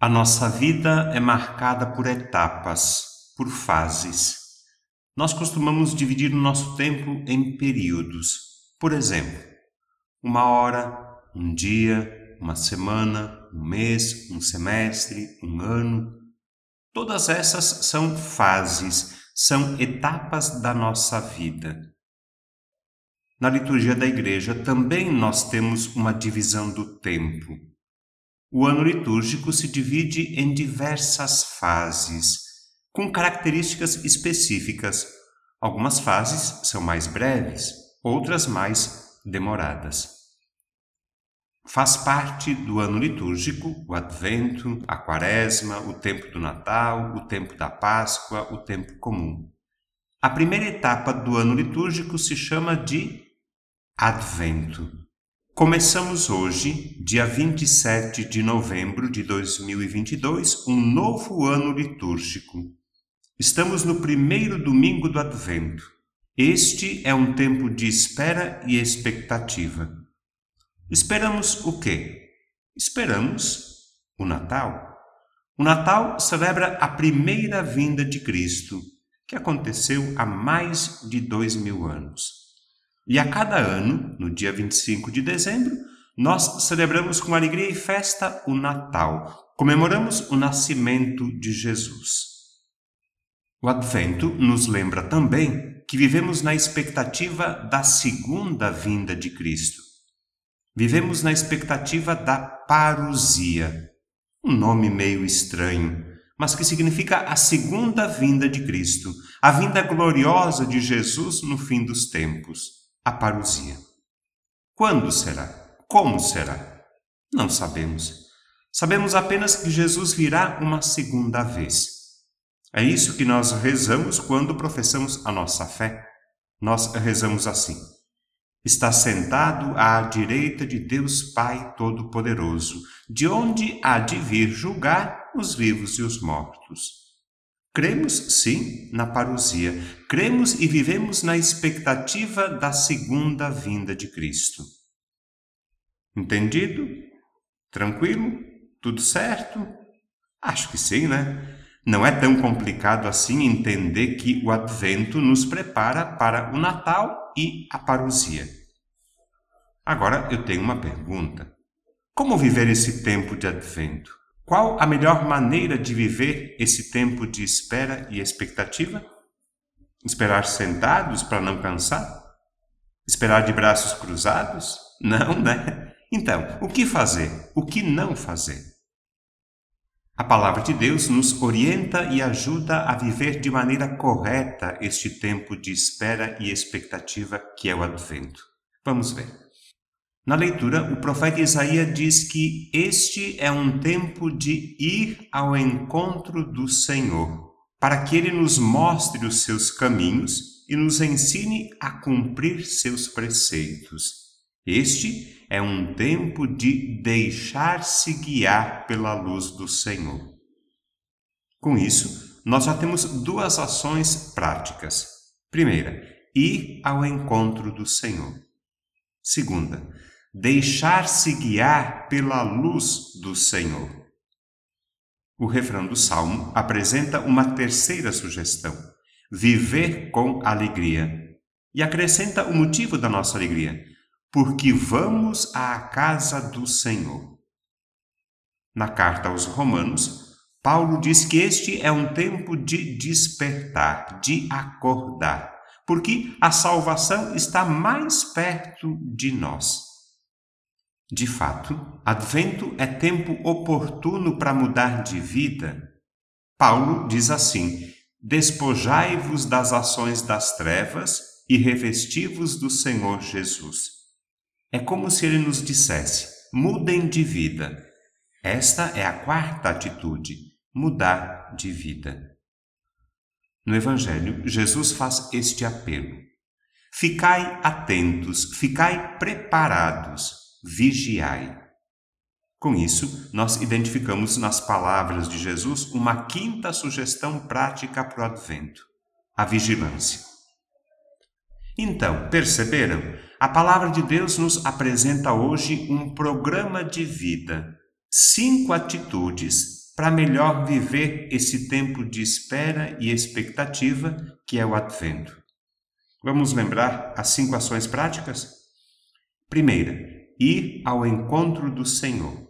A nossa vida é marcada por etapas, por fases. Nós costumamos dividir o nosso tempo em períodos. Por exemplo, uma hora, um dia, uma semana, um mês, um semestre, um ano. Todas essas são fases, são etapas da nossa vida. Na liturgia da igreja também nós temos uma divisão do tempo. O ano litúrgico se divide em diversas fases, com características específicas. Algumas fases são mais breves, outras mais demoradas. Faz parte do ano litúrgico o Advento, a Quaresma, o tempo do Natal, o tempo da Páscoa, o tempo comum. A primeira etapa do ano litúrgico se chama de Advento. Começamos hoje, dia 27 de novembro de 2022, um novo ano litúrgico. Estamos no primeiro domingo do Advento. Este é um tempo de espera e expectativa. Esperamos o quê? Esperamos o Natal. O Natal celebra a primeira vinda de Cristo, que aconteceu há mais de dois mil anos. E a cada ano, no dia 25 de dezembro, nós celebramos com alegria e festa o Natal, comemoramos o nascimento de Jesus. O Advento nos lembra também que vivemos na expectativa da segunda vinda de Cristo. Vivemos na expectativa da parousia, um nome meio estranho, mas que significa a segunda vinda de Cristo, a vinda gloriosa de Jesus no fim dos tempos a parousia. Quando será? Como será? Não sabemos. Sabemos apenas que Jesus virá uma segunda vez. É isso que nós rezamos quando professamos a nossa fé. Nós rezamos assim: Está sentado à direita de Deus Pai Todo-Poderoso, de onde há de vir julgar os vivos e os mortos. Cremos, sim, na parousia. Cremos e vivemos na expectativa da segunda vinda de Cristo. Entendido? Tranquilo? Tudo certo? Acho que sim, né? Não é tão complicado assim entender que o Advento nos prepara para o Natal e a parousia. Agora eu tenho uma pergunta: como viver esse tempo de Advento? Qual a melhor maneira de viver esse tempo de espera e expectativa? Esperar sentados para não cansar? Esperar de braços cruzados? Não, né? Então, o que fazer? O que não fazer? A palavra de Deus nos orienta e ajuda a viver de maneira correta este tempo de espera e expectativa que é o Advento. Vamos ver. Na leitura, o profeta Isaías diz que este é um tempo de ir ao encontro do Senhor, para que ele nos mostre os seus caminhos e nos ensine a cumprir seus preceitos. Este é um tempo de deixar-se guiar pela luz do Senhor. Com isso, nós já temos duas ações práticas. Primeira, ir ao encontro do Senhor. Segunda, deixar-se guiar pela luz do Senhor. O refrão do salmo apresenta uma terceira sugestão: viver com alegria. E acrescenta o motivo da nossa alegria: porque vamos à casa do Senhor. Na carta aos Romanos, Paulo diz que este é um tempo de despertar, de acordar, porque a salvação está mais perto de nós. De fato, Advento é tempo oportuno para mudar de vida. Paulo diz assim: Despojai-vos das ações das trevas e revesti-vos do Senhor Jesus. É como se ele nos dissesse: mudem de vida. Esta é a quarta atitude: mudar de vida. No Evangelho, Jesus faz este apelo: Ficai atentos, ficai preparados vigiai. Com isso, nós identificamos nas palavras de Jesus uma quinta sugestão prática para o advento: a vigilância. Então, perceberam? A palavra de Deus nos apresenta hoje um programa de vida, cinco atitudes para melhor viver esse tempo de espera e expectativa que é o Advento. Vamos lembrar as cinco ações práticas? Primeira, ir ao encontro do Senhor.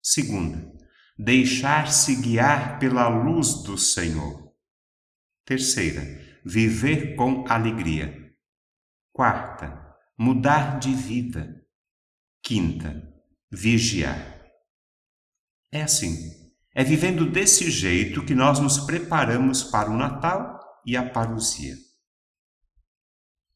Segunda, deixar-se guiar pela luz do Senhor. Terceira, viver com alegria. Quarta, mudar de vida. Quinta, vigiar. É assim, é vivendo desse jeito que nós nos preparamos para o Natal e a parousia.